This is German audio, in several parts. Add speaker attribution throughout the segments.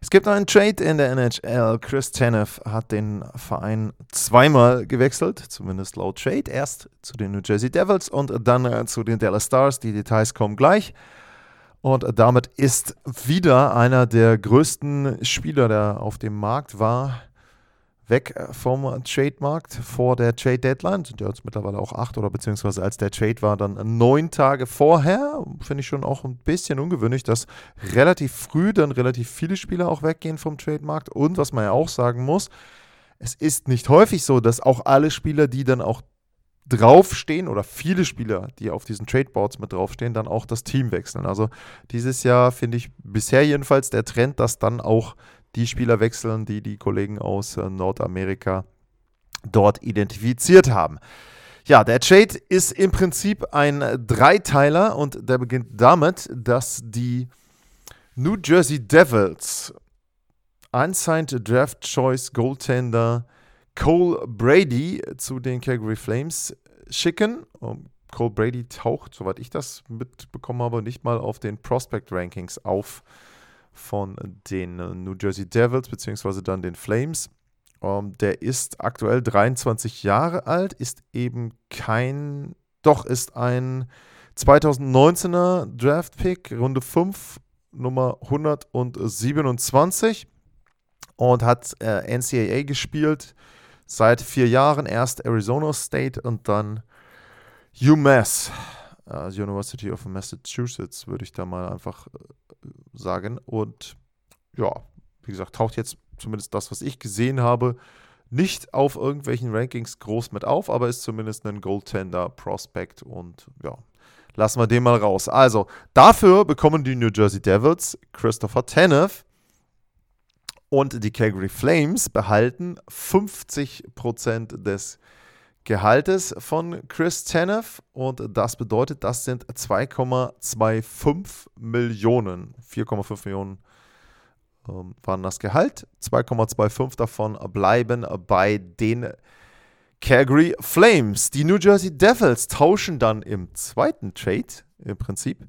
Speaker 1: Es gibt einen Trade in der NHL. Chris Tanev hat den Verein zweimal gewechselt, zumindest laut Trade. Erst zu den New Jersey Devils und dann äh, zu den Dallas Stars. Die Details kommen gleich. Und damit ist wieder einer der größten Spieler, der auf dem Markt war, weg vom Trade-Markt vor der Trade-Deadline. Sind ja jetzt mittlerweile auch acht oder beziehungsweise als der Trade war, dann neun Tage vorher. Finde ich schon auch ein bisschen ungewöhnlich, dass relativ früh dann relativ viele Spieler auch weggehen vom Trade-Markt. Und was man ja auch sagen muss, es ist nicht häufig so, dass auch alle Spieler, die dann auch draufstehen oder viele Spieler, die auf diesen Tradeboards mit draufstehen, dann auch das Team wechseln. Also dieses Jahr finde ich bisher jedenfalls der Trend, dass dann auch die Spieler wechseln, die die Kollegen aus äh, Nordamerika dort identifiziert haben. Ja, der Trade ist im Prinzip ein Dreiteiler und der beginnt damit, dass die New Jersey Devils unsigned Draft Choice Goaltender Cole Brady zu den Calgary Flames schicken. Cole Brady taucht, soweit ich das mitbekommen habe, nicht mal auf den Prospect Rankings auf von den äh, New Jersey Devils beziehungsweise dann den Flames. Um, ähm, der ist aktuell 23 Jahre alt, ist eben kein, doch ist ein 2019er Draft-Pick, Runde 5, Nummer 127 und hat äh, NCAA gespielt seit vier Jahren. Erst Arizona State und dann UMass, also University of Massachusetts, würde ich da mal einfach äh, sagen. Und ja, wie gesagt, taucht jetzt zumindest das, was ich gesehen habe, nicht auf irgendwelchen Rankings groß mit auf, aber ist zumindest ein Goaltender Prospect und ja, lassen wir den mal raus. Also, dafür bekommen die New Jersey Devils Christopher Tanev und die Calgary Flames behalten 50% des Gehaltes von Chris Tanev und das bedeutet, das sind 2,25 Millionen. 4,5 Millionen ähm, waren das Gehalt. 2,25 davon bleiben bei den Calgary Flames. Die New Jersey Devils tauschen dann im zweiten Trade im Prinzip.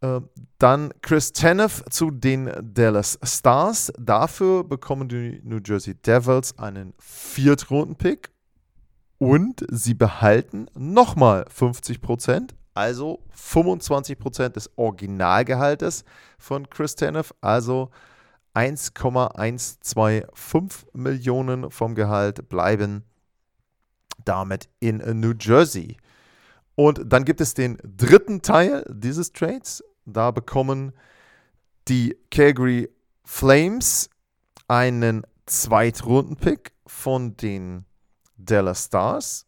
Speaker 1: Äh, dann Chris Tanev zu den Dallas Stars. Dafür bekommen die New Jersey Devils einen Viertrunden-Pick und sie behalten nochmal 50 Prozent, also 25 Prozent des Originalgehaltes von Chris Tanev, also 1,125 Millionen vom Gehalt bleiben damit in New Jersey. Und dann gibt es den dritten Teil dieses Trades. Da bekommen die Calgary Flames einen Zweitrunden-Pick von den Dallas Stars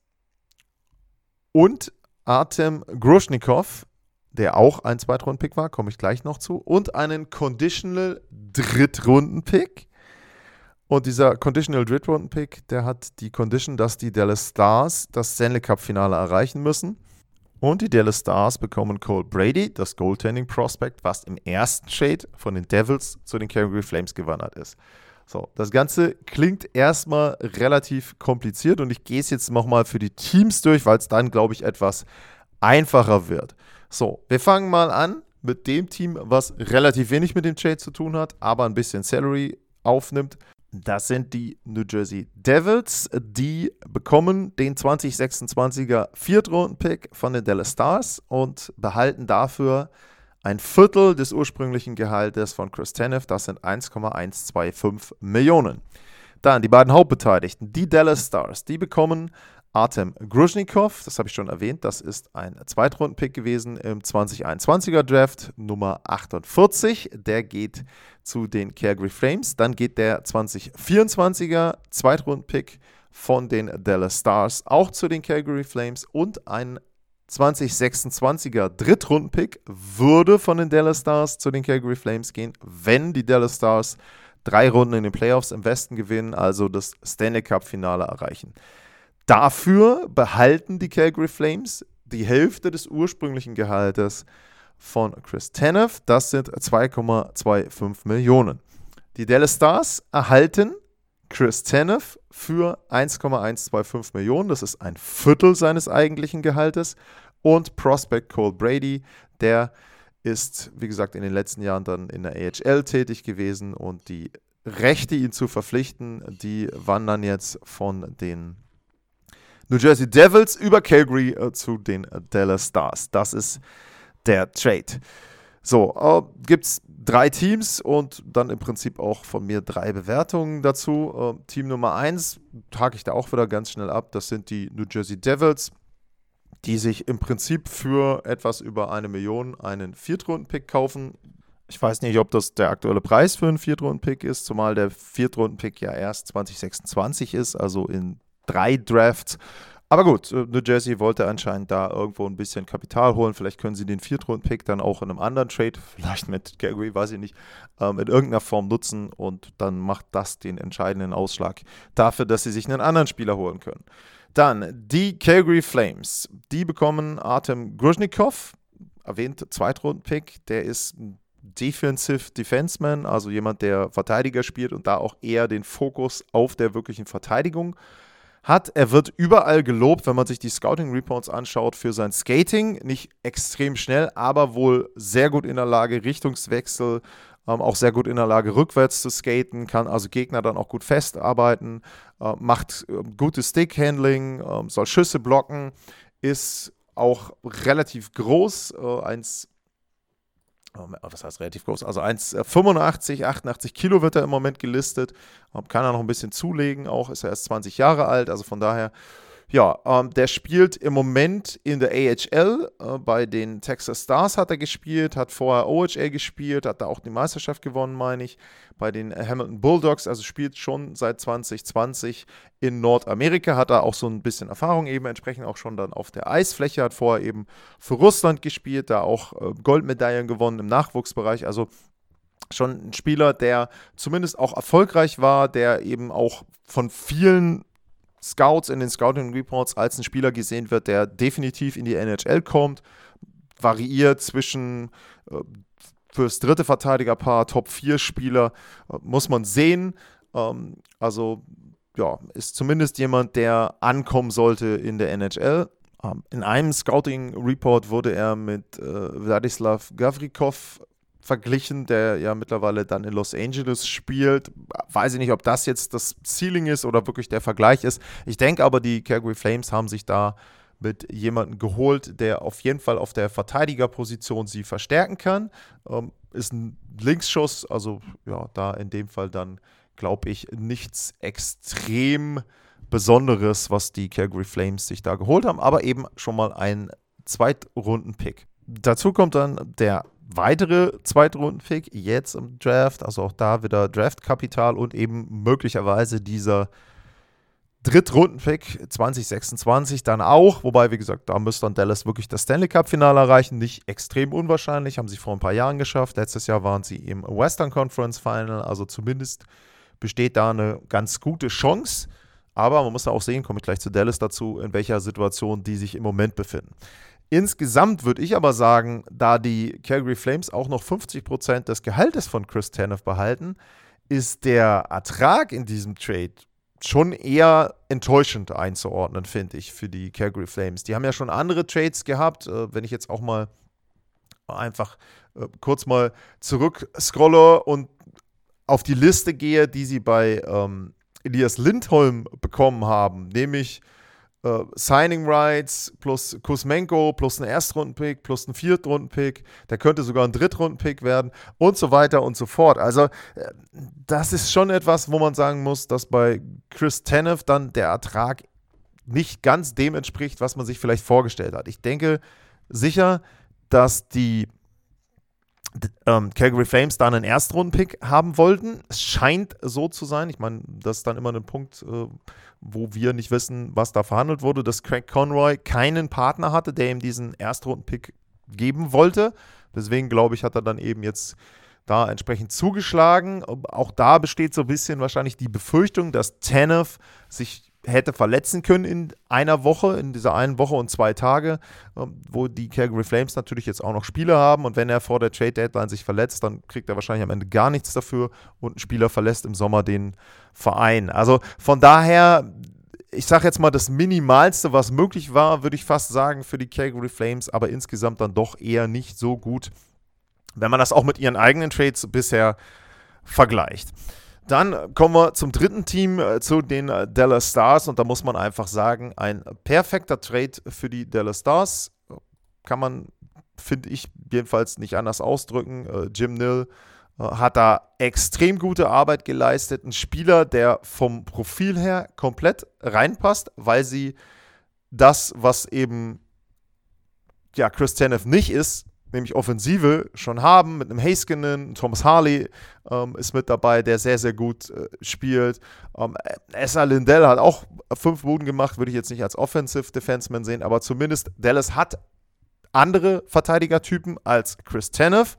Speaker 1: und Artem Grushnikov, der auch ein Zweitrunden-Pick war, komme ich gleich noch zu, und einen Conditional Drittrunden-Pick. Und dieser Conditional Drittrunden-Pick, der hat die Condition, dass die Dallas Stars das Stanley Cup-Finale erreichen müssen. Und die Dallas Stars bekommen Cole Brady, das Goaltending Prospect, was im ersten Shade von den Devils zu den Calgary Flames gewandert ist. So, das Ganze klingt erstmal relativ kompliziert und ich gehe es jetzt nochmal für die Teams durch, weil es dann, glaube ich, etwas einfacher wird. So, wir fangen mal an mit dem Team, was relativ wenig mit dem Trade zu tun hat, aber ein bisschen Salary aufnimmt. Das sind die New Jersey Devils. Die bekommen den 2026er Viertrunden-Pick von den Dallas Stars und behalten dafür ein Viertel des ursprünglichen Gehaltes von Chris Tanev, das sind 1,125 Millionen. Dann die beiden Hauptbeteiligten, die Dallas Stars, die bekommen Artem Gruzhnikov, das habe ich schon erwähnt, das ist ein Zweitrunden-Pick gewesen im 2021er Draft, Nummer 48. Der geht zu den Calgary Flames. Dann geht der 2024er Zweitrunden-Pick von den Dallas Stars auch zu den Calgary Flames und ein 2026er Drittrundenpick würde von den Dallas Stars zu den Calgary Flames gehen, wenn die Dallas Stars drei Runden in den Playoffs im Westen gewinnen, also das Stanley Cup-Finale erreichen. Dafür behalten die Calgary Flames die Hälfte des ursprünglichen Gehaltes von Chris Tanev. Das sind 2,25 Millionen. Die Dallas Stars erhalten Chris Tanev für 1,125 Millionen. Das ist ein Viertel seines eigentlichen Gehaltes. Und Prospect Cole Brady, der ist, wie gesagt, in den letzten Jahren dann in der AHL tätig gewesen und die Rechte, ihn zu verpflichten, die wandern jetzt von den New Jersey Devils über Calgary äh, zu den Dallas Stars. Das ist der Trade. So, äh, gibt es drei Teams und dann im Prinzip auch von mir drei Bewertungen dazu. Äh, Team Nummer eins hake ich da auch wieder ganz schnell ab. Das sind die New Jersey Devils die sich im Prinzip für etwas über eine Million einen Viertrunden-Pick kaufen. Ich weiß nicht, ob das der aktuelle Preis für einen Viertrunden-Pick ist, zumal der Viertrunden-Pick ja erst 2026 ist, also in drei Drafts. Aber gut, äh, New Jersey wollte anscheinend da irgendwo ein bisschen Kapital holen. Vielleicht können sie den Viertrunden-Pick dann auch in einem anderen Trade, vielleicht mit Gary, weiß ich nicht, ähm, in irgendeiner Form nutzen und dann macht das den entscheidenden Ausschlag dafür, dass sie sich einen anderen Spieler holen können. Dann die Calgary Flames. Die bekommen Artem Gruzhnikov, erwähnt Zweitrunden-Pick. Der ist Defensive Defenseman, also jemand, der Verteidiger spielt und da auch eher den Fokus auf der wirklichen Verteidigung hat. Er wird überall gelobt, wenn man sich die Scouting Reports anschaut, für sein Skating. Nicht extrem schnell, aber wohl sehr gut in der Lage, Richtungswechsel ähm, auch sehr gut in der Lage, rückwärts zu skaten, kann also Gegner dann auch gut festarbeiten, äh, macht äh, gutes Stickhandling, äh, soll Schüsse blocken, ist auch relativ groß, äh, eins ähm, was heißt relativ groß? Also 1,85, 88 Kilo wird er im Moment gelistet. Ähm, kann er noch ein bisschen zulegen, auch ist er erst 20 Jahre alt. Also von daher ja, ähm, der spielt im Moment in der AHL. Äh, bei den Texas Stars hat er gespielt, hat vorher OHL gespielt, hat da auch die Meisterschaft gewonnen, meine ich. Bei den Hamilton Bulldogs, also spielt schon seit 2020 in Nordamerika, hat er auch so ein bisschen Erfahrung eben entsprechend auch schon dann auf der Eisfläche, hat vorher eben für Russland gespielt, da auch äh, Goldmedaillen gewonnen im Nachwuchsbereich. Also schon ein Spieler, der zumindest auch erfolgreich war, der eben auch von vielen Scouts in den Scouting Reports als ein Spieler gesehen wird, der definitiv in die NHL kommt, variiert zwischen äh, fürs dritte Verteidigerpaar Top 4 Spieler, äh, muss man sehen. Ähm, also ja, ist zumindest jemand, der ankommen sollte in der NHL. Ähm, in einem Scouting Report wurde er mit äh, Wladislav Gavrikov verglichen, der ja mittlerweile dann in Los Angeles spielt. Weiß ich nicht, ob das jetzt das Ceiling ist oder wirklich der Vergleich ist. Ich denke aber, die Calgary Flames haben sich da mit jemandem geholt, der auf jeden Fall auf der Verteidigerposition sie verstärken kann. Ähm, ist ein Linksschuss, also ja, da in dem Fall dann, glaube ich, nichts extrem Besonderes, was die Calgary Flames sich da geholt haben, aber eben schon mal ein Zweitrunden-Pick. Dazu kommt dann der weitere Zweitrunden-Pick jetzt im Draft, also auch da wieder Draftkapital und eben möglicherweise dieser Drittrunden-Pick 2026 dann auch, wobei, wie gesagt, da müsste dann Dallas wirklich das Stanley Cup-Finale erreichen. Nicht extrem unwahrscheinlich, haben sie vor ein paar Jahren geschafft. Letztes Jahr waren sie im Western Conference Final, also zumindest besteht da eine ganz gute Chance. Aber man muss auch sehen, komme ich gleich zu Dallas dazu, in welcher Situation die sich im Moment befinden. Insgesamt würde ich aber sagen, da die Calgary Flames auch noch 50% des Gehaltes von Chris Tanev behalten, ist der Ertrag in diesem Trade schon eher enttäuschend einzuordnen, finde ich, für die Calgary Flames. Die haben ja schon andere Trades gehabt. Äh, wenn ich jetzt auch mal einfach äh, kurz mal zurück scrolle und auf die Liste gehe, die sie bei ähm, Elias Lindholm bekommen haben, nämlich Uh, Signing Rights plus Kuzmenko plus einen Erstrundenpick plus einen Viertrundenpick, der könnte sogar ein Drittrundenpick werden und so weiter und so fort. Also äh, das ist schon etwas, wo man sagen muss, dass bei Chris Tanev dann der Ertrag nicht ganz dem entspricht, was man sich vielleicht vorgestellt hat. Ich denke sicher, dass die ähm, Calgary Flames da einen Erstrundenpick haben wollten. Es scheint so zu sein. Ich meine, das ist dann immer ein Punkt, äh, wo wir nicht wissen, was da verhandelt wurde, dass Craig Conroy keinen Partner hatte, der ihm diesen Erstrundenpick geben wollte. Deswegen glaube ich, hat er dann eben jetzt da entsprechend zugeschlagen. Auch da besteht so ein bisschen wahrscheinlich die Befürchtung, dass Tanev sich hätte verletzen können in einer Woche, in dieser einen Woche und zwei Tage, ähm, wo die Calgary Flames natürlich jetzt auch noch Spieler haben. Und wenn er vor der Trade Deadline sich verletzt, dann kriegt er wahrscheinlich am Ende gar nichts dafür und ein Spieler verlässt im Sommer den Verein. Also von daher, ich sage jetzt mal, das Minimalste, was möglich war, würde ich fast sagen, für die Calgary Flames, aber insgesamt dann doch eher nicht so gut, wenn man das auch mit ihren eigenen Trades bisher vergleicht. Dann kommen wir zum dritten Team, äh, zu den äh, Dallas Stars. Und da muss man einfach sagen, ein perfekter Trade für die Dallas Stars. Kann man, finde ich, jedenfalls nicht anders ausdrücken. Äh, Jim Nill hat da extrem gute Arbeit geleistet. Ein Spieler, der vom Profil her komplett reinpasst, weil sie das, was eben ja, Chris Tanev nicht ist, nämlich Offensive schon haben mit einem Haskinen. Thomas Harley ähm, ist mit dabei, der sehr, sehr gut äh, spielt. Ähm, Essa Lindell hat auch fünf Buden gemacht, würde ich jetzt nicht als Offensive Defenseman sehen, aber zumindest Dallas hat andere Verteidigertypen als Chris Tanev.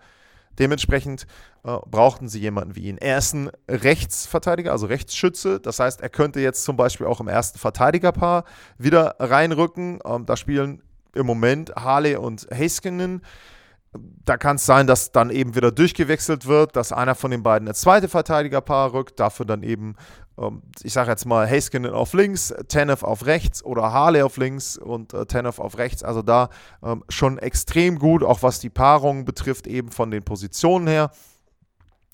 Speaker 1: Dementsprechend äh, brauchten sie jemanden wie ihn. Er ist ein Rechtsverteidiger, also Rechtsschütze. Das heißt, er könnte jetzt zum Beispiel auch im ersten Verteidigerpaar wieder reinrücken. Ähm, da spielen im Moment Harley und Haskinen da kann es sein, dass dann eben wieder durchgewechselt wird, dass einer von den beiden ins zweite Verteidigerpaar rückt, dafür dann eben, ähm, ich sage jetzt mal, Haskinen auf links, Tanev auf rechts oder Harley auf links und äh, Tanev auf rechts. Also da ähm, schon extrem gut, auch was die Paarung betrifft, eben von den Positionen her.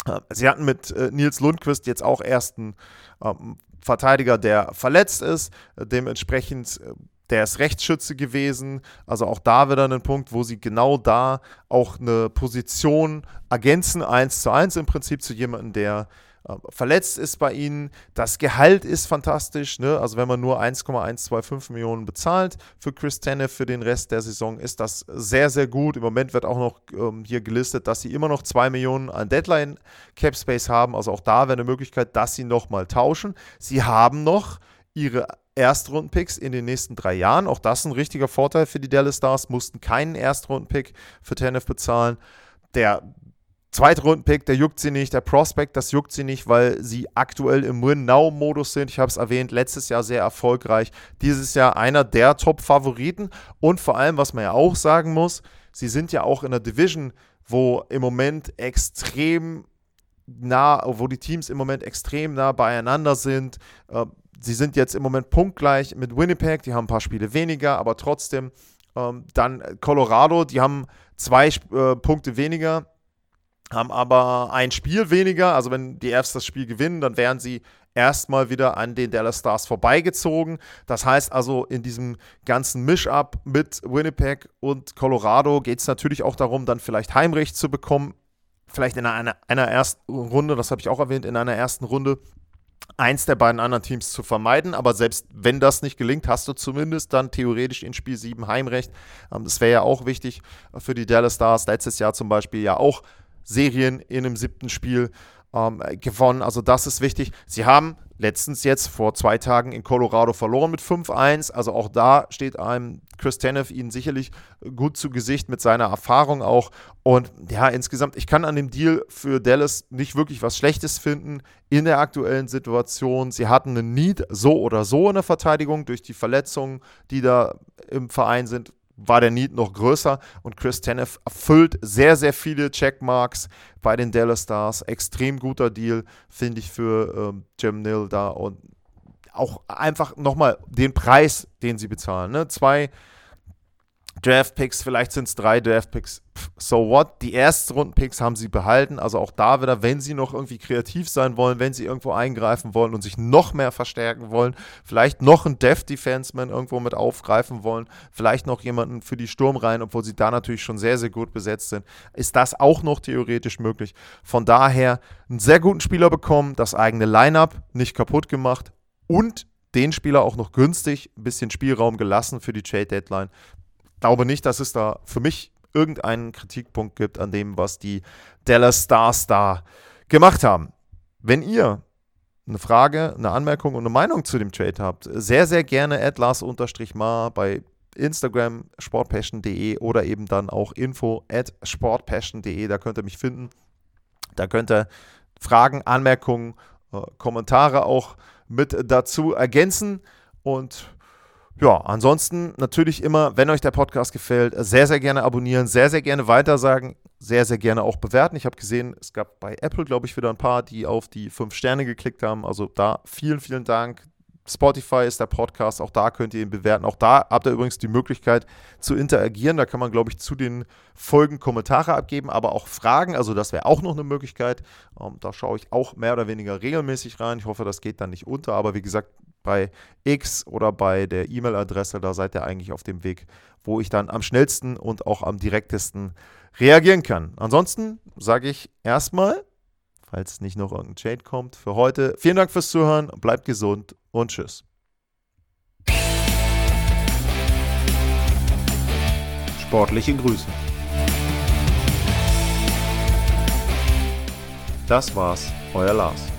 Speaker 1: Äh, sie hatten mit äh, Nils Lundquist jetzt auch ersten ähm, Verteidiger, der verletzt ist. dementsprechend äh, der ist Rechtsschütze gewesen. Also auch da wieder ein Punkt, wo sie genau da auch eine Position ergänzen, eins zu eins im Prinzip zu jemandem, der äh, verletzt ist bei ihnen. Das Gehalt ist fantastisch. Ne? Also wenn man nur 1,125 Millionen bezahlt für Chris Tenne für den Rest der Saison, ist das sehr, sehr gut. Im Moment wird auch noch ähm, hier gelistet, dass sie immer noch 2 Millionen an Deadline Cap Space haben. Also auch da wäre eine Möglichkeit, dass sie nochmal tauschen. Sie haben noch ihre Erstrundenpicks in den nächsten drei Jahren. Auch das ist ein richtiger Vorteil für die Dallas Stars, mussten keinen Erstrundenpick für Tenef bezahlen. Der zweite Rundenpick, der juckt sie nicht. Der Prospect, das juckt sie nicht, weil sie aktuell im Win-Now-Modus sind. Ich habe es erwähnt, letztes Jahr sehr erfolgreich. Dieses Jahr einer der Top-Favoriten. Und vor allem, was man ja auch sagen muss, sie sind ja auch in der Division, wo im Moment extrem nah, wo die Teams im Moment extrem nah beieinander sind. Äh, sie sind jetzt im Moment punktgleich mit Winnipeg, die haben ein paar Spiele weniger, aber trotzdem. Ähm, dann Colorado, die haben zwei äh, Punkte weniger, haben aber ein Spiel weniger. Also wenn die Avs das Spiel gewinnen, dann wären sie erstmal wieder an den Dallas Stars vorbeigezogen. Das heißt also, in diesem ganzen Misch-Up mit Winnipeg und Colorado geht es natürlich auch darum, dann vielleicht Heimrecht zu bekommen. Vielleicht in einer, einer ersten Runde, das habe ich auch erwähnt, in einer ersten Runde eins der beiden anderen Teams zu vermeiden. Aber selbst wenn das nicht gelingt, hast du zumindest dann theoretisch in Spiel 7 Heimrecht. Ähm, das wäre ja auch wichtig für die Dallas Stars. Letztes Jahr zum Beispiel ja auch Serien in einem siebten Spiel ähm, gewonnen. Also das ist wichtig. Sie haben letztens jetzt vor zwei Tagen in Colorado verloren mit 5-1. Also auch da steht einem Chris Tanev ihnen sicherlich gut zu Gesicht mit seiner Erfahrung auch. Und ja, insgesamt, ich kann an dem Deal für Dallas nicht wirklich was Schlechtes finden in der aktuellen Situation. Sie hatten einen Need so oder so in der Verteidigung durch die Verletzungen, die da im Verein sind war der Need noch größer und Chris Tanev erfüllt sehr, sehr viele Checkmarks bei den Dallas Stars. Extrem guter Deal, finde ich, für ähm, Jim Nill da und auch einfach nochmal den Preis, den sie bezahlen. Ne? Zwei Draft-Picks, vielleicht sind es drei Draft-Picks, so what? Die ersten Runden-Picks haben sie behalten, also auch da wieder, wenn sie noch irgendwie kreativ sein wollen, wenn sie irgendwo eingreifen wollen und sich noch mehr verstärken wollen, vielleicht noch einen Dev-Defenseman irgendwo mit aufgreifen wollen, vielleicht noch jemanden für die Sturmreihen, obwohl sie da natürlich schon sehr, sehr gut besetzt sind, ist das auch noch theoretisch möglich. Von daher einen sehr guten Spieler bekommen, das eigene Line-Up nicht kaputt gemacht und den Spieler auch noch günstig, ein bisschen Spielraum gelassen für die Trade Deadline glaube nicht, dass es da für mich irgendeinen Kritikpunkt gibt an dem, was die Dallas Stars da gemacht haben. Wenn ihr eine Frage, eine Anmerkung und eine Meinung zu dem Trade habt, sehr, sehr gerne atlas-mar bei Instagram sportpassion.de oder eben dann auch info at sportpassion.de, da könnt ihr mich finden. Da könnt ihr Fragen, Anmerkungen, äh, Kommentare auch mit dazu ergänzen. Und ja, ansonsten natürlich immer, wenn euch der Podcast gefällt, sehr, sehr gerne abonnieren, sehr, sehr gerne weitersagen, sehr, sehr gerne auch bewerten. Ich habe gesehen, es gab bei Apple, glaube ich, wieder ein paar, die auf die fünf Sterne geklickt haben. Also da vielen, vielen Dank. Spotify ist der Podcast, auch da könnt ihr ihn bewerten. Auch da habt ihr übrigens die Möglichkeit zu interagieren. Da kann man, glaube ich, zu den Folgen Kommentare abgeben, aber auch Fragen. Also das wäre auch noch eine Möglichkeit. Ähm, da schaue ich auch mehr oder weniger regelmäßig rein. Ich hoffe, das geht dann nicht unter. Aber wie gesagt, bei X oder bei der E-Mail-Adresse, da seid ihr eigentlich auf dem Weg, wo ich dann am schnellsten und auch am direktesten reagieren kann. Ansonsten sage ich erstmal falls nicht noch irgendein Shade kommt. Für heute vielen Dank fürs Zuhören, bleibt gesund und tschüss.
Speaker 2: Sportliche Grüße. Das war's, euer Lars.